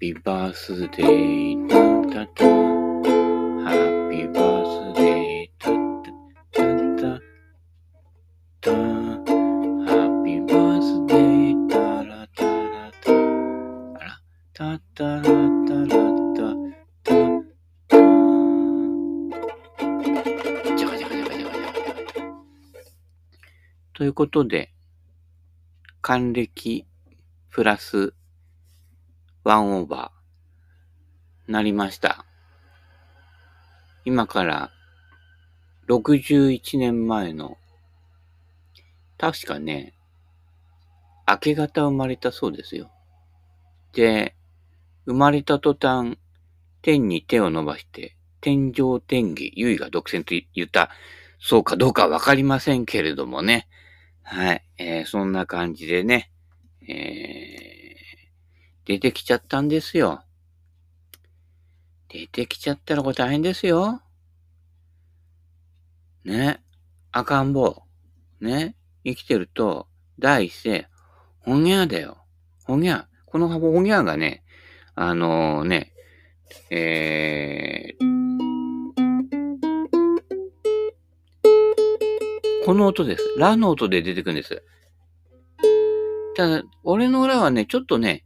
Happy birthday タタタ Happy birthday タタタタ Happy birthday タラタラタあらタタラタラタタタということで、還暦プラスワンオーバーなりました。今から61年前の、確かね、明け方生まれたそうですよ。で、生まれた途端、天に手を伸ばして、天上天下、優位が独占と言った、そうかどうかわかりませんけれどもね。はい。えーそんな感じでね、えー出てきちゃったんですよ。出てきちゃったらこれ大変ですよ。ね。赤ん坊。ね。生きてると、第一声、ほにゃだよ。ほにゃ。このほにゃがね、あのーね、えー、この音です。ラの音で出てくるんです。ただ、俺の裏はね、ちょっとね、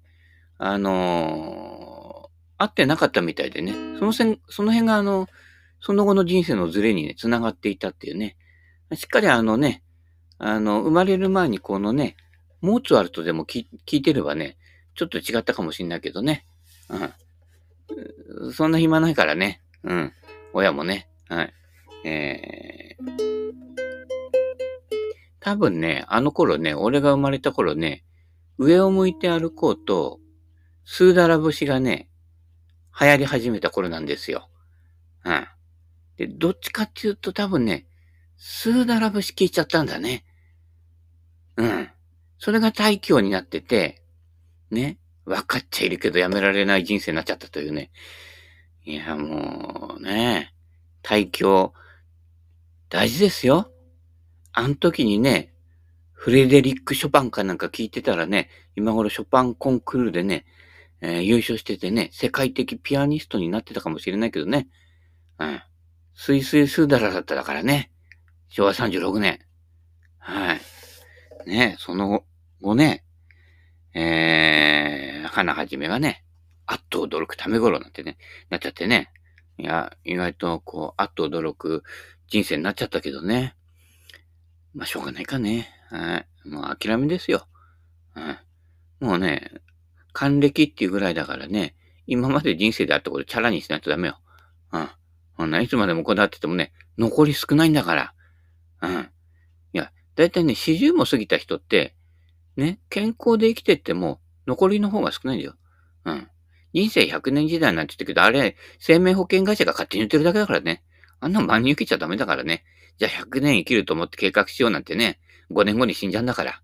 あのー合ってなかったみたいでね、その線、その辺があの、その後の人生のズレにね、繋がっていたっていうね、しっかりあのね、あの、生まれる前にこのね、モーツァルトでも聞聞いてればね、ちょっと違ったかもしんないけどね、うん。そんな暇ないからね、うん。親もね、はい。えー、多分ね、あの頃ね、俺が生まれた頃ね、上を向いて歩こうと、スーダラ節がね、流行り始めた頃なんですよ。うん。で、どっちかっていうと多分ね、スーダラ節聞いちゃったんだね。うん。それが大教になってて、ね、分かっちゃいるけどやめられない人生になっちゃったというね。いや、もうね、大教、大事ですよ。あの時にね、フレデリック・ショパンかなんか聞いてたらね、今頃ショパンコンクールでね、えー優勝しててね、世界的ピアニストになってたかもしれないけどね。うん。スイスイスーダラだっただからね。昭和36年。はい。ね、その後ね、えー、花はじめがね、あっと驚くため頃なんてね、なっちゃってね。いや、意外とこう、あっと驚く人生になっちゃったけどね。まあ、しょうがないかね。はい。もう諦めですよ。はい。もうね、還暦っていうぐらいだからね、今まで人生であったことチャラにしないとダメよ。うん。ほんな、いつまでもこだわっててもね、残り少ないんだから。うん。いや、だいたいね、四十も過ぎた人って、ね、健康で生きてっても、残りの方が少ないんだよ。うん。人生100年時代なんて言ってるけど、あれ、生命保険会社が勝手に言ってるだけだからね。あんなの真に受けちゃダメだからね。じゃあ100年生きると思って計画しようなんてね、5年後に死んじゃうんだから。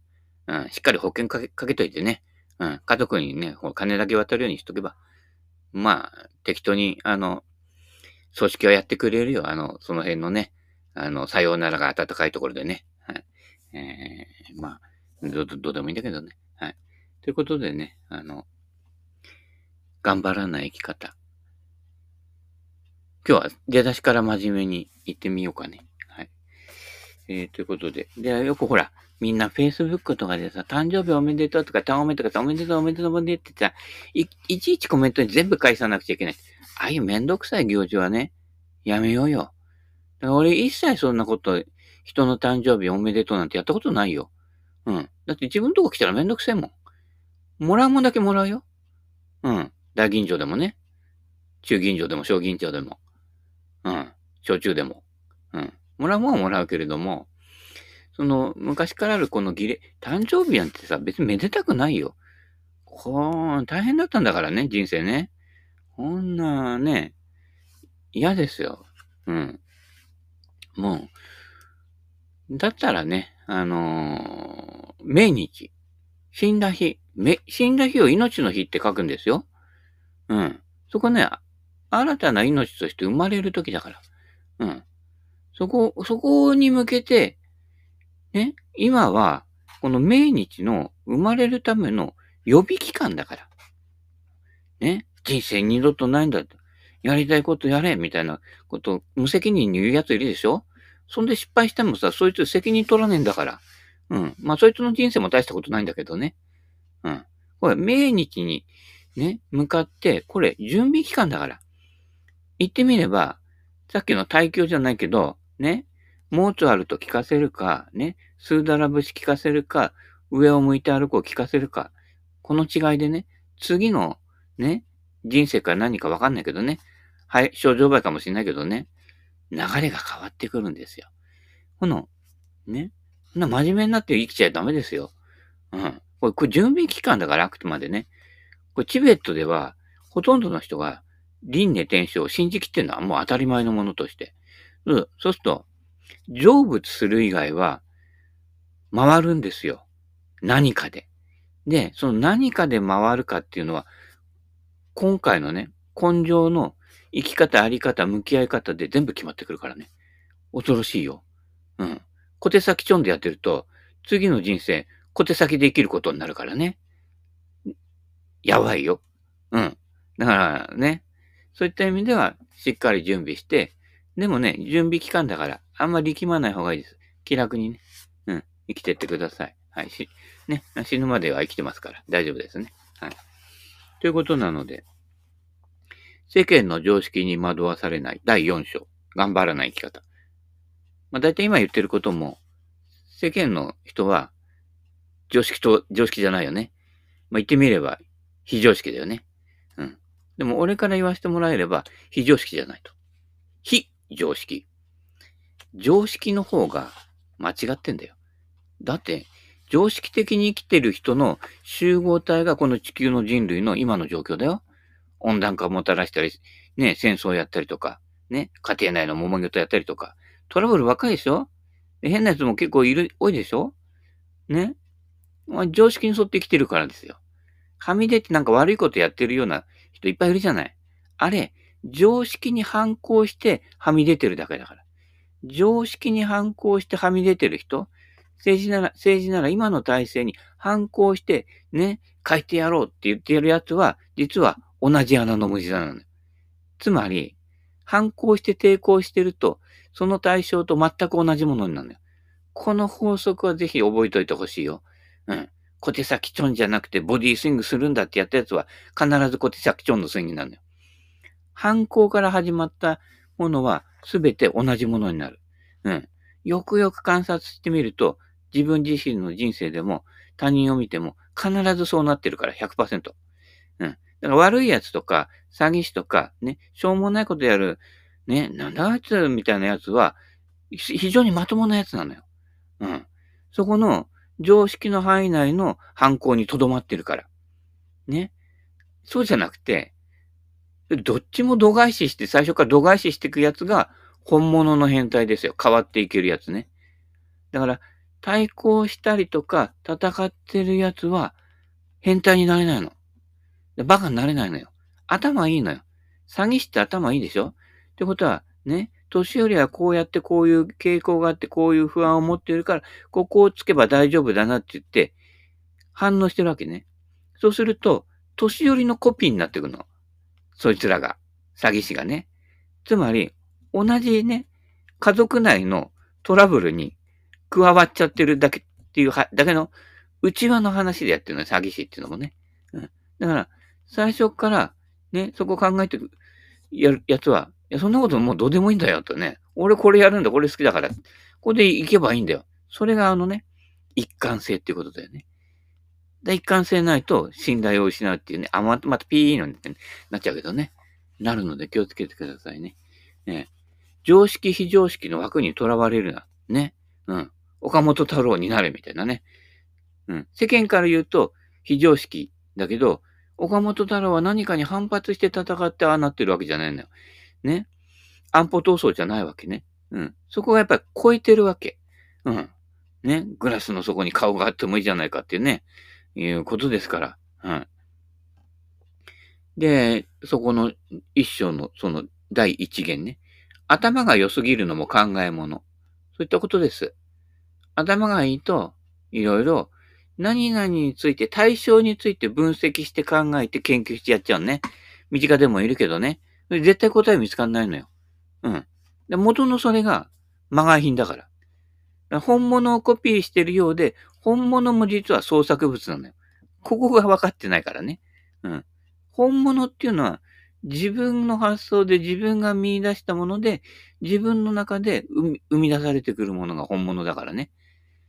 うん、しっかり保険かけかけといてね。うん、家族にね、こう金だけ渡るようにしとけば。まあ、適当に、あの、組織はやってくれるよ。あの、その辺のね、あの、さようならが暖かいところでね。はい。えー、まあ、どうどうでもいいんだけどね。はい。ということでね、あの、頑張らない生き方。今日は出だしから真面目に行ってみようかね。はい。えー、ということで。で、よくほら、みんな Facebook とかでさ、誕生日おめでとうとか、誕おめとかさ、おめでとうおめでとうおめでとうってさ、い、いちいちコメントに全部返さなくちゃいけない。ああいうめんどくさい行事はね、やめようよ。だから俺一切そんなこと、人の誕生日おめでとうなんてやったことないよ。うん。だって自分とこ来たらめんどくせえもん。もらうもんだけもらうよ。うん。大吟醸でもね。中吟醸でも小吟醸でも。うん。焼酎でも。うん。もらうもんはもらうけれども、その、昔からあるこの儀礼、誕生日なんてさ、別にめでたくないよ。こう、大変だったんだからね、人生ね。こんなね、嫌ですよ。うん。もう、だったらね、あのー命日、死んだ日、め、死んだ日を命の日って書くんですよ。うん。そこね、新たな命として生まれる時だから。うん。そこ、そこに向けて、ね、今は、この命日の生まれるための予備期間だから。ね、人生二度とないんだと。やりたいことやれ、みたいなことを無責任に言うやついるでしょ？そんで失敗してもさ、そいつ責任取らねえんだから。うん。まあ、そいつの人生も大したことないんだけどね。うん。これ、命日にね、向かって、これ、準備期間だから。言ってみれば、さっきの対響じゃないけど、ね、モーツァルト聞かせるか、ね、スーダラ節聞かせるか、上を向いて歩こう聞かせるか、この違いでね、次のね、人生から何かわかんないけどね、はい、症状倍かもしれないけどね、流れが変わってくるんですよ。この、ね、そんな真面目になって生きちゃダメですよ。うん。これ、これ準備期間だからあくまでね。これ、チベットでは、ほとんどの人が、輪廻転生を信じきってるのはもう当たり前のものとして。うん、そうすると、成仏する以外は、回るんですよ。何かで。で、その何かで回るかっていうのは、今回のね、根性の生き方、あり方、向き合い方で全部決まってくるからね。恐ろしいよ。うん。小手先ちょんでやってると、次の人生、小手先で生きることになるからね。やばいよ。うん。だからね、そういった意味では、しっかり準備して、でもね、準備期間だから、あんまり力まない方がいいです。気楽にね、うん、生きてってください。はい、し、ね、死ぬまでは生きてますから、大丈夫ですね。はい。ということなので、世間の常識に惑わされない第4章、頑張らない生き方。まあ大体今言ってることも、世間の人は常識と常識じゃないよね。まあ言ってみれば非常識だよね。うん。でも俺から言わせてもらえれば非常識じゃないと。非常識。常識の方が間違ってんだよ。だって、常識的に生きてる人の集合体がこの地球の人類の今の状況だよ。温暖化をもたらしたり、ね、戦争やったりとか、ね、家庭内の揉め事やったりとか、トラブル若いでしょ？変なやつも結構いる、多いでしょ？ね？まあ、常識に沿って生きてるからですよ。はみ出てなんか悪いことやってるような人いっぱいいるじゃない。あれ、常識に反抗してはみ出てるだけだから。常識に反抗してはみ出てる人、政治なら、政治なら今の体制に反抗して、ね、変えてやろうって言ってやるやつは、実は同じ穴の無地なのよ。つまり、反抗して抵抗してると、その対象と全く同じものになるのよ。この法則はぜひ覚えておいてほしいよ。うん。小手先チョンじゃなくてボディスイングするんだってやったやつは必ず小手先チョンのスイングになるのよ。反抗から始まったものは全て同じものになる。うん。よくよく観察してみると、自分自身の人生でも他人を見ても必ずそうなってるから100%。うん。だから悪い奴とか、詐欺師とか、ね、しょうもないことやる、ね、なんだあいつみたいな奴は、非常にまともな奴なのよ。うん。そこの常識の範囲内の犯行に留まってるから。ね。そうじゃなくて、どっちも度外視して、最初から度外視していくやつが本物の変態ですよ。変わっていけるやつね。だから、対抗したりとか戦ってるやつは変態になれないの。バカになれないのよ。頭いいのよ。詐欺師って頭いいでしょってことは、ね、年寄りはこうやってこういう傾向があってこういう不安を持っているから、ここをつけば大丈夫だなって言って反応してるわけね。そうすると、年寄りのコピーになっていくの。そいつらが。詐欺師がね。つまり、同じね、家族内のトラブルに加わっちゃってるだけっていうは、だけの内輪の話でやってるの詐欺師っていうのもね。うん。だから、最初から、ね、そこ考えてるやるやつは、いや、そんなこともうどうでもいいんだよとね。俺これやるんだ、これ好きだから。ここで行けばいいんだよ。それがあのね、一貫性っていうことだよね。で、一貫性ないと信頼を失うっていうね、あ、また、またピーの、ね、なっちゃうけどね。なるので気をつけてくださいね。ね常識非常識の枠にとらわれるな。ね。うん。岡本太郎になれみたいなね。うん。世間から言うと非常識だけど、岡本太郎は何かに反発して戦ってああなってるわけじゃないのよ。ね。安保闘争じゃないわけね。うん。そこがやっぱり超えてるわけ。うん。ね。グラスの底に顔があってもいいじゃないかっていうね、いうことですから。うん。で、そこの一章のその第一元ね。頭が良すぎるのも考え物。そういったことです。頭がいいと、いろいろ何々について、対象について分析して考えて研究してやっちゃうね。身近でもいるけどね。絶対答え見つかんないのよ。うん。で元のそれが、まがい品だ。から本物をコピーしてるようで、本物も実は創作物なのよ。ここが分かってないからね。うん。本物っていうのは、自分の発想で自分が見出したもので、自分の中で生み出されてくるものが本物だからね。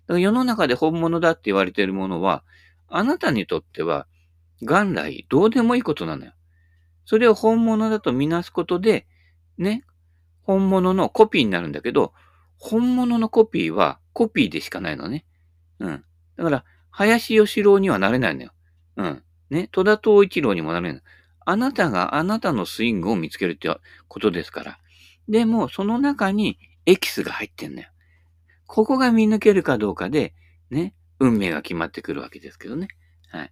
だから世の中で本物だって言われているものは、あなたにとっては、元来どうでもいいことなのよ。それを本物だとみなすことで、ね、本物のコピーになるんだけど、本物のコピーはコピーでしかないのね。うん。だから、林義郎にはなれないのよ。うん。ね、戸田東一郎にもなれない。あなたがあなたのスイングを見つけるってことですから。でも、その中にエキスが入ってんのよ。ここが見抜けるかどうかで、ね、運命が決まってくるわけですけどね。はい。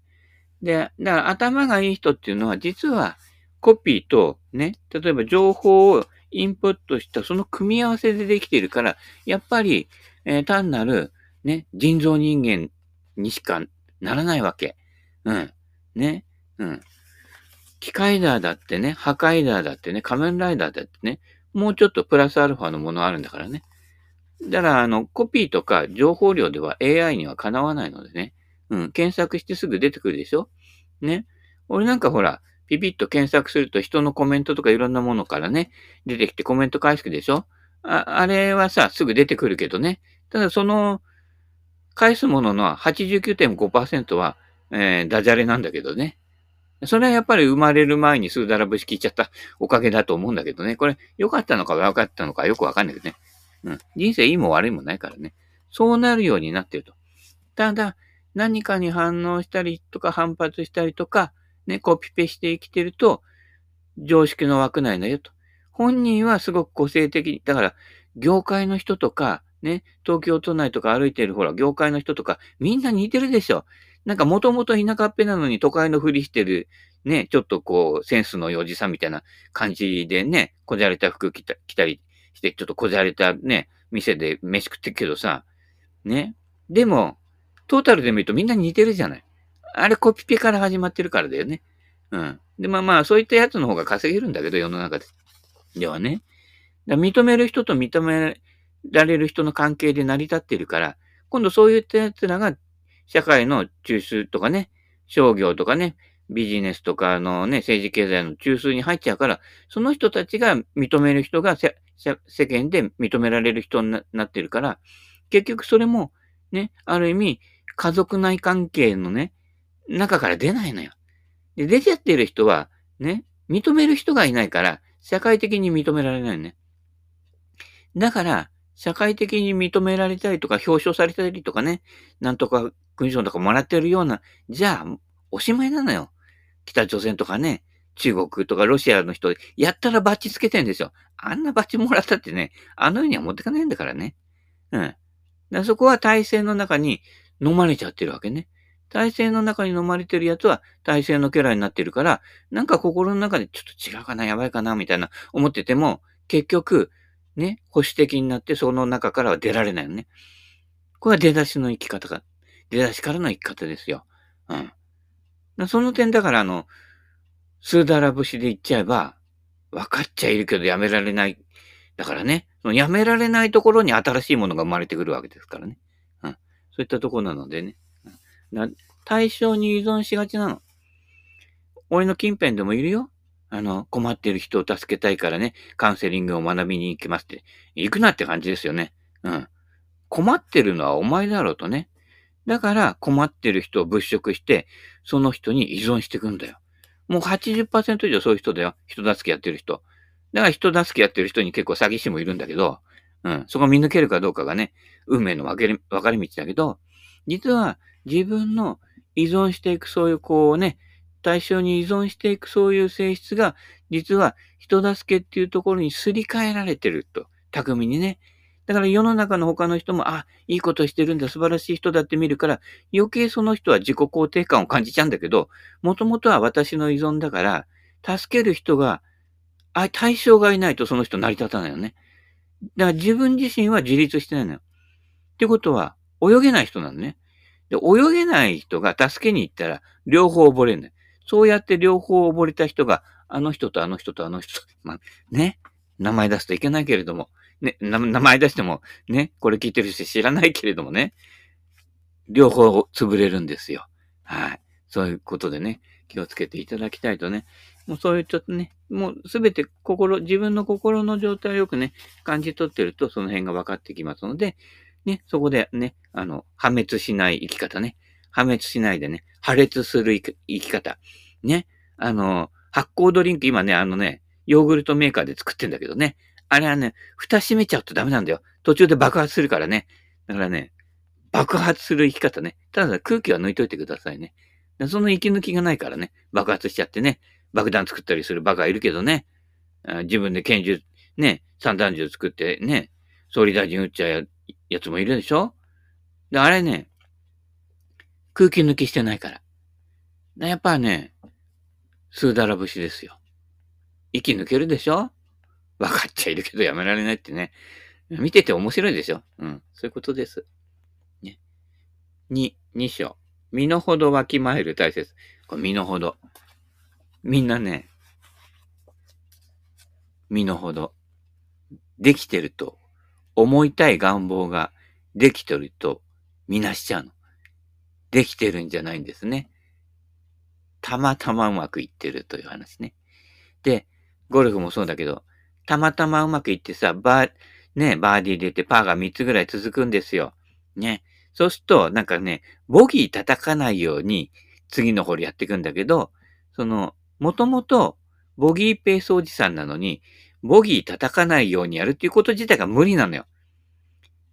で、だから頭がいい人っていうのは、実はコピーとね、例えば情報をインプットしたその組み合わせでできているから、やっぱり、えー、単なるね、人造人間にしかならないわけ。うん。ね。うん。機械ダーだってね、破壊ダーだってね、仮面ライダーだってね、もうちょっとプラスアルファのものあるんだからね。だから、あの、コピーとか情報量では AI にはかなわないのでね。うん、検索してすぐ出てくるでしょ？ね。俺なんかほら、ピピッと検索すると人のコメントとかいろんなものからね、出てきてコメント返すでしょ？あ、あれはさ、すぐ出てくるけどね。ただその、返すものの89.5%は、えー、ダジャレなんだけどね。それはやっぱり生まれる前にスーダラ節聞いちゃったおかげだと思うんだけどね。これ、良かったのか悪かったのかよくわかんないけどね。うん。人生いいも悪いもないからね。そうなるようになってると。ただ、何かに反応したりとか反発したりとか、ね、コピペして生きてると、常識の枠内だよと。本人はすごく個性的。だから、業界の人とか、ね、東京都内とか歩いてるほら、業界の人とか、みんな似てるでしょ。なんかもともと田舎っぺなのに都会のふりしてる、ね、ちょっとこう、センスのおじさんみたいな感じでね、こじゃれた服着た着たりして、ちょっとこじゃれたね、店で飯食ってるけどさ、ね。でも、トータルで見るとみんな似てるじゃない。あれコピペから始まってるからだよね。うん。で、まあまあ、そういったやつの方が稼げるんだけど、世の中で。ではね。認める人と認められる人の関係で成り立っているから、今度そういった奴らが社会の中枢とかね、商業とかね、ビジネスとかのね、政治経済の中枢に入っちゃうから、その人たちが認める人が世間で認められる人になってるから、結局それもね、ある意味家族内関係のね、中から出ないのよ。で、出ちゃってる人は、ね、認める人がいないから、社会的に認められないね。だから、社会的に認められたりとか、表彰されたりとかね、なんとか勲章とかもらってるような、じゃあ、おしまいなのよ。北朝鮮とかね、中国とかロシアの人、やったらバッチつけてんですよ。あんなバッチもらったってね、あの世には持ってかないんだからね。うん。だそこは体制の中に飲まれちゃってるわけね。体制の中に飲まれてるやつは体制のキャラになってるから、なんか心の中でちょっと違うかな、やばいかな、みたいな思ってても、結局、ね、保守的になってその中からは出られないよね。これは出だしの生き方が出だしからの生き方ですよ。うん。その点だからあの、スーダラ節で言っちゃえば、分かっちゃいるけどやめられない。だからね、そのやめられないところに新しいものが生まれてくるわけですからね。うん。そういったとこなのでね。うん、対象に依存しがちなの。俺の近辺でもいるよ。あの、困ってる人を助けたいからね、カウンセリングを学びに行きますって。行くなって感じですよね。うん。困ってるのはお前だろうとね。だから困ってる人を物色して、その人に依存していくんだよ。もう80%以上そういう人だよ。人助けやってる人。だから人助けやってる人に結構詐欺師もいるんだけど、うん、そこ見抜けるかどうかがね、運命の分か分かれ道だけど、実は自分の依存していくそういうこうね、対象に依存していくそういう性質が、実は人助けっていうところにすり替えられてると。巧みにね。だから世の中の他の人も、あ、いいことしてるんだ、素晴らしい人だって見るから、余計その人は自己肯定感を感じちゃうんだけど、もともとは私の依存だから、助ける人が、あ、対象がいないとその人成り立たないよね。だから自分自身は自立してないのよ。ってことは、泳げない人なのね。で、泳げない人が助けに行ったら、両方溺れるんだよ。そうやって両方溺れた人が、あの人とあの人とあの人と、まあ、ね、名前出すといけないけれども、ね、名前出しても、ね、これ聞いてる人知らないけれどもね、両方潰れるんですよ。はい。そういうことでね、気をつけていただきたいとね、もうそういうちょっとね、もうすべて心、自分の心の状態をよくね、感じ取ってるとその辺が分かってきますので、ね、そこでね、あの、破滅しない生き方ね。破滅しないでね、破裂する生き方。ね。あの、発酵ドリンク、今ね、あのね、ヨーグルトメーカーで作ってんだけどね。あれはね、蓋閉めちゃうとダメなんだよ。途中で爆発するからね。だからね、爆発する生き方ね。ただ空気は抜いといてくださいね。その息抜きがないからね、爆発しちゃってね、爆弾作ったりするバカいるけどね。自分で拳銃、ね、散弾銃作ってね、総理大臣撃っちゃうやつもいるでしょで、あれね、空気抜きしてないから。やっぱね、スーダラ節ですよ。息抜けるでしょ？分かっちゃいるけどやめられないってね。見てて面白いでしょ？うん。そういうことです。ね。二、二章。身の程わきまえる大切。これ身の程。みんなね、身の程。できてると、思いたい願望ができてると、みなしちゃうの。できてるんじゃないんですね。たまたまうまくいってるという話ね。で、ゴルフもそうだけど、たまたまうまくいってさ、バー、ね、バーディー出てパーが3つぐらい続くんですよ。ね。そうすると、なんかね、ボギー叩かないように次のホールやっていくんだけど、その、もともとボギーペースおじさんなのに、ボギー叩かないようにやるっていうこと自体が無理なのよ。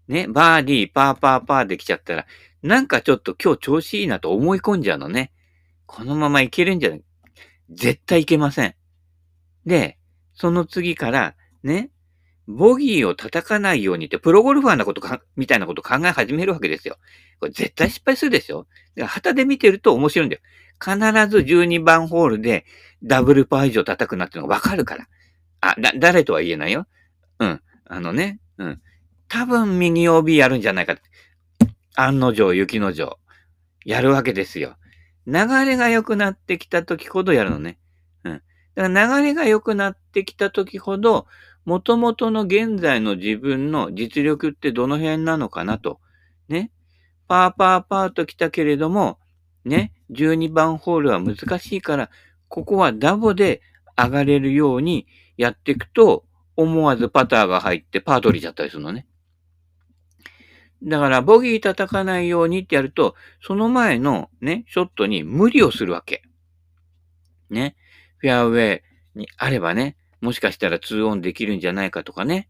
ね、バーディー、パーパーパーできちゃったら、なんかちょっと今日調子いいなと思い込んじゃうのね。このままいけるんじゃない絶対いけません。で、その次から、ね、ボギーを叩かないようにって、プロゴルファーなことか、みたいなこと考え始めるわけですよ。これ絶対失敗するでしょ旗で見てると面白いんだよ。必ず12番ホールでダブルパー以上叩くなってのがわかるから。あ、だ、誰とは言えないよ。うん。あのね、うん。多分右 OB やるんじゃないかって。案の定、雪の定。やるわけですよ。流れが良くなってきた時ほどやるのね。うん。だから流れが良くなってきた時ほど、元々の現在の自分の実力ってどの辺なのかなと。ね。パーパーパーと来たけれども、ね。12番ホールは難しいから、ここはダボで上がれるようにやっていくと、思わずパターが入ってパー取りちゃったりするのね。だから、ボギー叩かないようにってやると、その前のね、ショットに無理をするわけ。ね。フェアウェイにあればね、もしかしたら2オンできるんじゃないかとかね。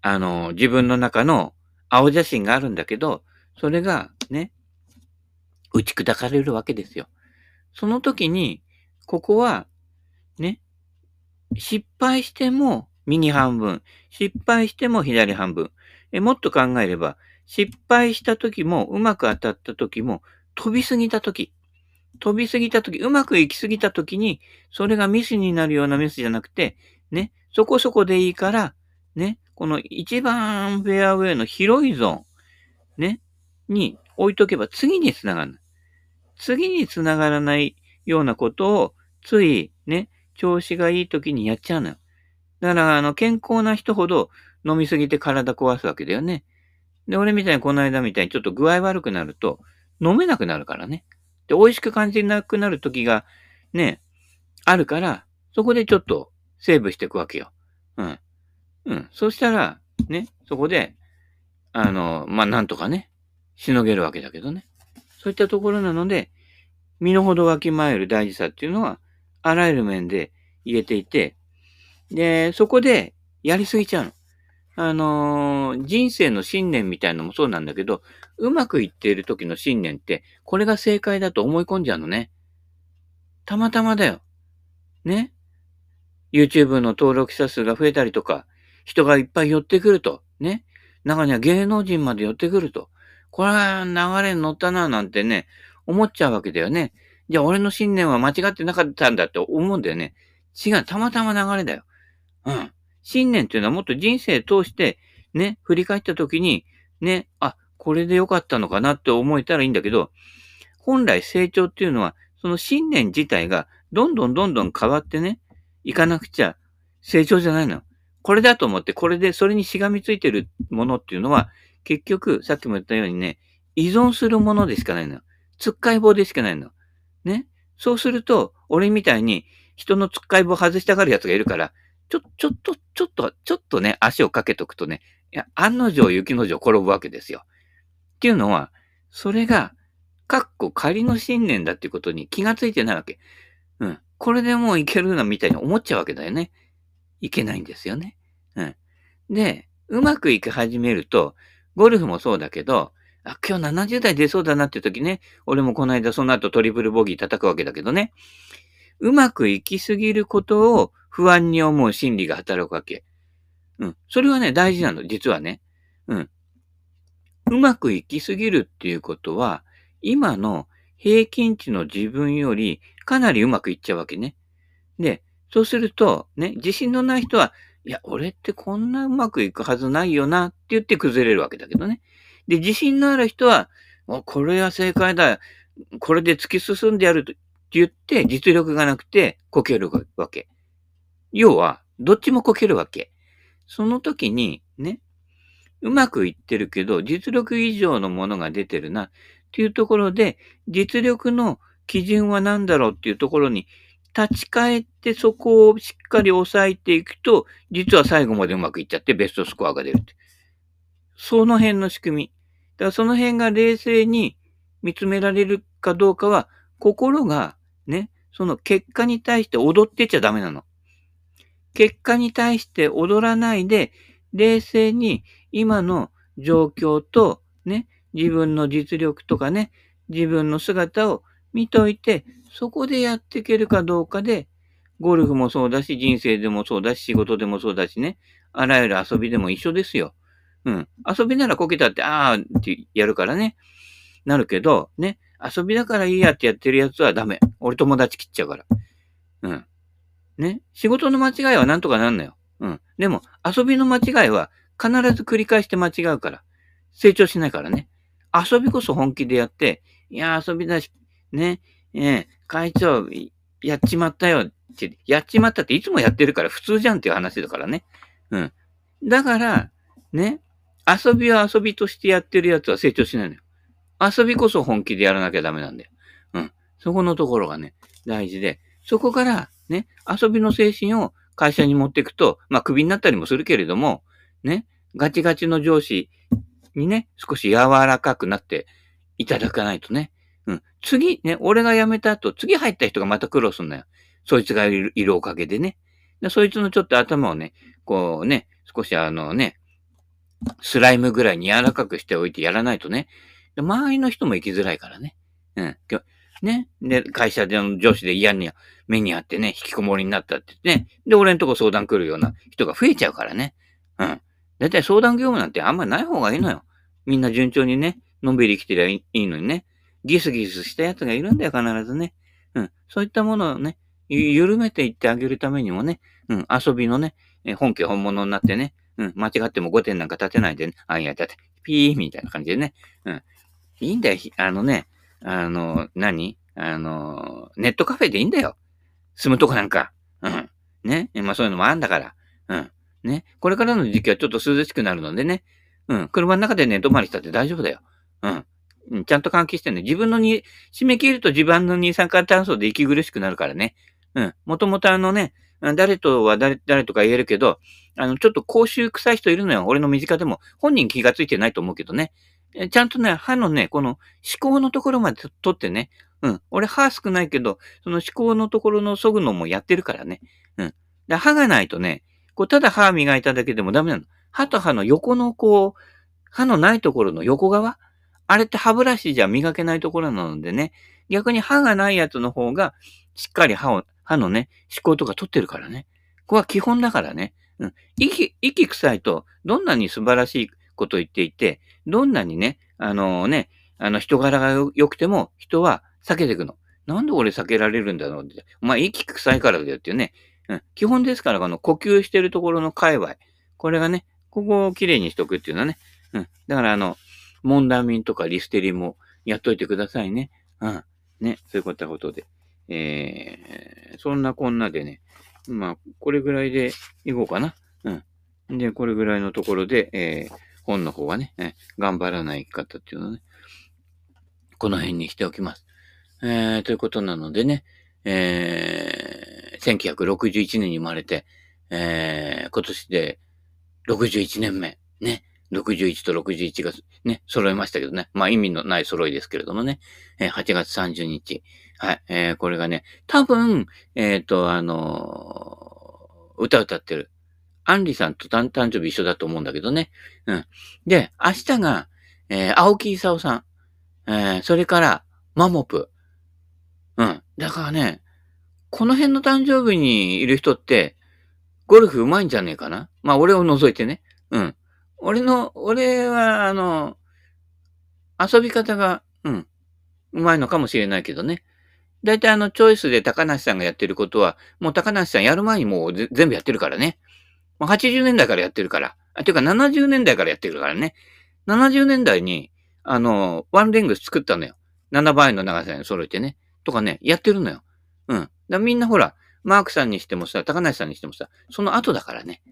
あの、自分の中の青写真があるんだけど、それがね、打ち砕かれるわけですよ。その時に、ここは、ね、失敗しても右半分、失敗しても左半分。えもっと考えれば、失敗した時も、うまく当たった時も、飛びすぎた時、飛びすぎたとき、うまくいきすぎたときに、それがミスになるようなミスじゃなくて、ね、そこそこでいいから、ね、この一番フェアウェイの広いゾーン、ね、に置いとけば次に繋がる。次に繋がらないようなことを、つい、ね、調子がいい時にやっちゃうのよ。だから、あの、健康な人ほど飲みすぎて体壊すわけだよね。で、俺みたいにこの間みたいにちょっと具合悪くなると、飲めなくなるからね。で、美味しく感じなくなる時が、ね、あるから、そこでちょっとセーブしていくわけよ。うん。うん。そしたら、ね、そこで、あの、まあ、なんとかね、しのげるわけだけどね。そういったところなので、身の程わきまえる大事さっていうのは、あらゆる面で言えていて、で、そこでやりすぎちゃうの。あのー、人生の信念みたいのもそうなんだけど、うまくいっている時の信念って、これが正解だと思い込んじゃうのね。たまたまだよ。ね。YouTube の登録者数が増えたりとか、人がいっぱい寄ってくると、ね。中には芸能人まで寄ってくると。これは流れに乗ったな、なんてね、思っちゃうわけだよね。じゃあ俺の信念は間違ってなかったんだって思うんだよね。違う、たまたま流れだよ。うん。信念っていうのはもっと人生通して、ね、振り返った時に、ね、あ、これで良かったのかなって思えたらいいんだけど、本来成長っていうのは、その信念自体がどんどんどんどん変わってね、いかなくちゃ成長じゃないの。これだと思って、これでそれにしがみついてるものっていうのは、結局、さっきも言ったようにね、依存するものでしかないの。つっかい棒でしかないの。ね。そうすると、俺みたいに人のつっかい棒外したがる奴がいるから、ちょ、ちょっと、ちょっと、ちょっとね、足をかけとくとね、いや、案の定、雪の定転ぶわけですよ。っていうのは、それが、かっこ仮の信念だっていうことに気がついてないわけ。うん。これでもういけるなみたいに思っちゃうわけだよね。いけないんですよね。うん。で、うまくいき始めると、ゴルフもそうだけど、あ、今日70代出そうだなって時ね、俺もこの間その後トリプルボギー叩くわけだけどね、うまくいきすぎることを不安に思う心理が働くわけ。うん。それはね、大事なの、実はね。うん。うまくいきすぎるっていうことは、今の平均値の自分よりかなりうまくいっちゃうわけね。で、そうすると、ね、自信のない人は、いや、俺ってこんなうまくいくはずないよなって言って崩れるわけだけどね。で、自信のある人は、これは正解だ。これで突き進んでやるとって言って実力がなくてこけるわけ。要は、どっちもこけるわけ。その時に、ね、うまくいってるけど、実力以上のものが出てるな、っていうところで、実力の基準は何だろうっていうところに立ち返ってそこをしっかり抑えていくと、実は最後までうまくいっちゃってベストスコアが出るって。その辺の仕組み。だからその辺が冷静に見つめられるかどうかは、心がね、その結果に対して踊ってちゃダメなの。結果に対して踊らないで、冷静に今の状況とね、自分の実力とかね、自分の姿を見といて、そこでやっていけるかどうかで、ゴルフもそうだし、人生でもそうだし、仕事でもそうだしね、あらゆる遊びでも一緒ですよ。うん。遊びならこけたって、あーってやるからね。なるけど、ね、遊びだからいいやってやってるやつはダメ。俺友達切っちゃうから。うん。ね？仕事の間違いはなんとかなんのよ。うん。でも、遊びの間違いは必ず繰り返して間違うから。成長しないからね。遊びこそ本気でやって、いや、遊びだし、ね、ええ、会長、やっちまったよって、やっちまったっていつもやってるから普通じゃんっていう話だからね。うん。だから、ね、遊びは遊びとしてやってるやつは成長しないのよ。遊びこそ本気でやらなきゃダメなんだよ。うん。そこのところがね、大事で、そこから、ね、遊びの精神を会社に持っていくと、まあ、クビになったりもするけれども、ね、ガチガチの上司にね、少し柔らかくなっていただかないとね。うん。次、ね、俺が辞めた後、次入った人がまた苦労すんだよ。そいつがいるいるおかげでね。でそいつのちょっと頭をね、こうね、少しあのね、スライムぐらいに柔らかくしておいてやらないとね、周りの人も行きづらいからね。うん。ね。で、会社での上司で嫌に目にあってね、引きこもりになったって言ってね。で、俺んとこ相談来るような人が増えちゃうからね。うん。だいたい相談業務なんてあんまりない方がいいのよ。みんな順調にね、のんびり生きてりゃいいのにね。ギスギスした奴がいるんだよ、必ずね。うん。そういったものをね、緩めていってあげるためにもね、うん、遊びのね、本家本物になってね、うん、間違っても5点なんか立てないでね、あ、いや、だって、ピーみたいな感じでね、うん、いいんだよ。あのね、あの、何？あの、ネットカフェでいいんだよ。住むとこなんか。うん。ね？まあそういうのもあんだから。うん。ね？これからの時期はちょっと涼しくなるのでね。うん。車の中で寝泊まりしたって大丈夫だよ。うん。ちゃんと換気してね。自分のに、締め切ると自分の二酸化炭素で息苦しくなるからね。うん。もともとあのね、誰とは誰、誰とか言えるけど、あの、ちょっと口臭臭い人いるのよ。俺の身近でも。本人気がついてないと思うけどね。ちゃんとね、歯のね、この思考のところまで取ってね、うん。俺歯少ないけど、その思考のところの削ぐのもやってるからね。うん。で歯がないとね、こう、ただ歯磨いただけでもダメなの。歯と歯の横のこう、歯のないところの横側？あれって歯ブラシじゃ磨けないところなのでね、逆に歯がないやつの方が、しっかり歯を、歯のね、思考とか取ってるからね。ここは基本だからね。うん。息、息臭いと、どんなに素晴らしいこと言っていて、どんなにね、あのね、あの人柄が良くても人は避けていくの。なんで俺避けられるんだろうって。お前息臭いからだよっていうね。うん。基本ですから、この呼吸してるところの界隈。これがね、ここをきれいにしとくっていうのはね。うん。だからあの、モンダミンとかリステリンもやっといてくださいね。うん。ね、そういったことで。えー、そんなこんなでね、まあ、これぐらいでいこうかな。うん。で、これぐらいのところで、えー、本の方はね、え、頑張らない生き方っていうのね、この辺にしておきます。えー、ということなのでね、えー、1961年に生まれて、えー、今年で61年目、ね、61と61がね、揃いましたけどね。まあ意味のない揃いですけれどもね。えー、8月30日。はい。えー、これがね、多分、えっ、ー、と、あのー、歌歌ってる。アンリさんと誕生日一緒だと思うんだけどね。うん。で、明日が、えー、青木勲さん。えー、それから、マモプ。うん。だからね、この辺の誕生日にいる人って、ゴルフ上手いんじゃねえかな？まあ、俺を除いてね。うん。俺の、俺は、あの、遊び方が、うん、うまいのかもしれないけどね。だいたいあの、チョイスで高梨さんがやってることは、もう高梨さんやる前にもう全部やってるからね。もう80年代からやってるから。あ、ていうか70年代からやってるからね。70年代に、あの、ワンレング作ったのよ。7倍の長さに揃えてね。とかね、やってるのよ。うん。だみんなほら、マークさんにしてもさ、高梨さんにしてもさ、その後だからね。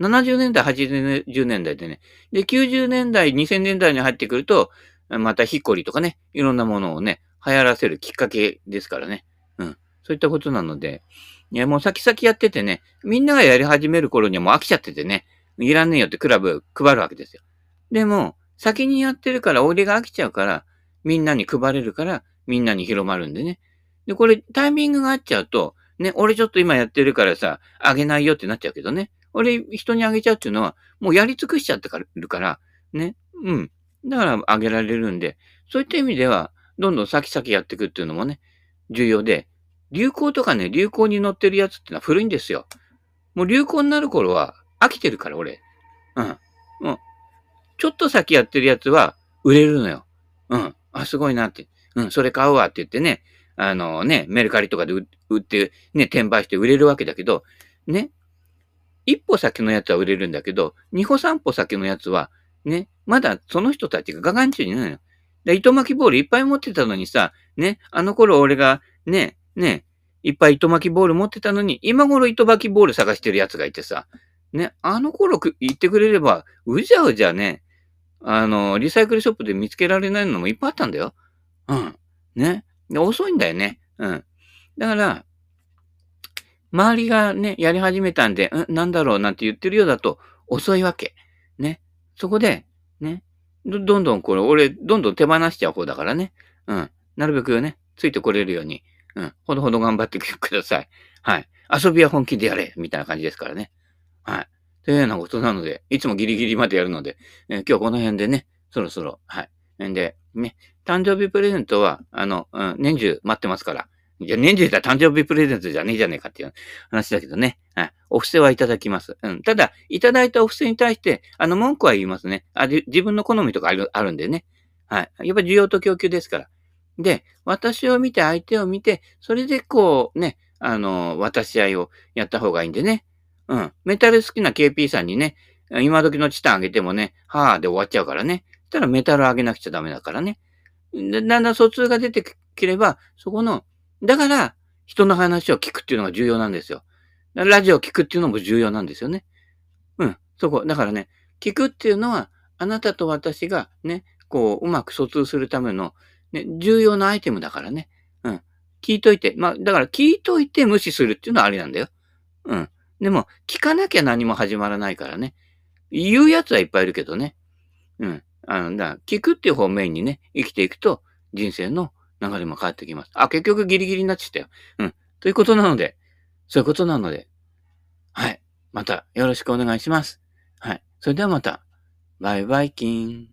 70年代、80年代でね。で、90年代、2000年代に入ってくると、またヒッコリとかね、いろんなものをね、流行らせるきっかけですからね。うん。そういったことなので、いや、もう先々やっててね、みんながやり始める頃にはもう飽きちゃっててね、いらんねえよってクラブ配るわけですよ。でも、先にやってるから、俺が飽きちゃうから、みんなに配れるから、みんなに広まるんでね。で、これ、タイミングが合っちゃうと、ね、俺ちょっと今やってるからさ、あげないよってなっちゃうけどね。俺、人にあげちゃうっていうのは、もうやり尽くしちゃってるから、ね。うん。だからあげられるんで、そういった意味では、どんどん先々やっていくっていうのもね、重要で、流行とかね、流行に乗ってるやつってのは古いんですよ。もう流行になる頃は飽きてるから、俺。うん。もう、ちょっと先やってるやつは売れるのよ。うん。あ、すごいなって。うん、それ買うわって言ってね、あのね、メルカリとかで売って、ね、転売して売れるわけだけど、ね、一歩先のやつは売れるんだけど、二歩三歩先のやつは、ね、まだその人たちがガガン中にないのよ。で、糸巻きボールいっぱい持ってたのにさ、ね、あの頃俺が、ね、ね、いっぱい糸巻きボール持ってたのに、今頃糸巻きボール探してるやつがいてさ、ね、あの頃言ってくれれば、うじゃうじゃね、あの、リサイクルショップで見つけられないのもいっぱいあったんだよ。うん。ね。で遅いんだよね。うん。だから、周りがね、やり始めたんで、うんなんだろうなんて言ってるようだと遅いわけ。ね。そこで、ね。ど、どんどんこれ、俺、どんどん手放しちゃう方だからね。うん。なるべくね、ついてこれるように、うん。ほどほど頑張ってください。はい。遊びは本気でやれみたいな感じですからね。はい。というようなことなので、いつもギリギリまでやるので、えー、今日この辺でね、そろそろ、はい。んで、ね、誕生日プレゼントは、あの、うん、年中待ってますから、じゃ、年中だ誕生日プレゼントじゃねえじゃねえかっていう話だけどね。はい。お布施はいただきます。うん。ただ、いただいたお布施に対して、あの、文句は言いますね。あ、自分の好みとかある、あるんでね。はい。やっぱ需要と供給ですから。で、私を見て、相手を見て、それでこう、ね、あの、渡し合いをやった方がいいんでね。うん。メタル好きな KP さんにね、今時のチタンあげてもね、はぁで終わっちゃうからね。そしたらメタルあげなくちゃダメだからね。だんだん疎通が出てきれば、そこのだから、人の話を聞くっていうのが重要なんですよ。ラジオを聞くっていうのも重要なんですよね。うん、そこ。だからね、聞くっていうのは、あなたと私がね、こう、うまく疎通するための、ね、重要なアイテムだからね。うん。聞いといて。まあ、だから聞いといて無視するっていうのはありなんだよ。うん。でも、聞かなきゃ何も始まらないからね。言うやつはいっぱいいるけどね。うん。あの、だから聞くっていう方面にね、生きていくと、人生の流れも変わってきます。あ、結局ギリギリになっちゃったよ。うん。ということなので、そういうことなので、はい。またよろしくお願いします。はい。それではまた、バイバイキン。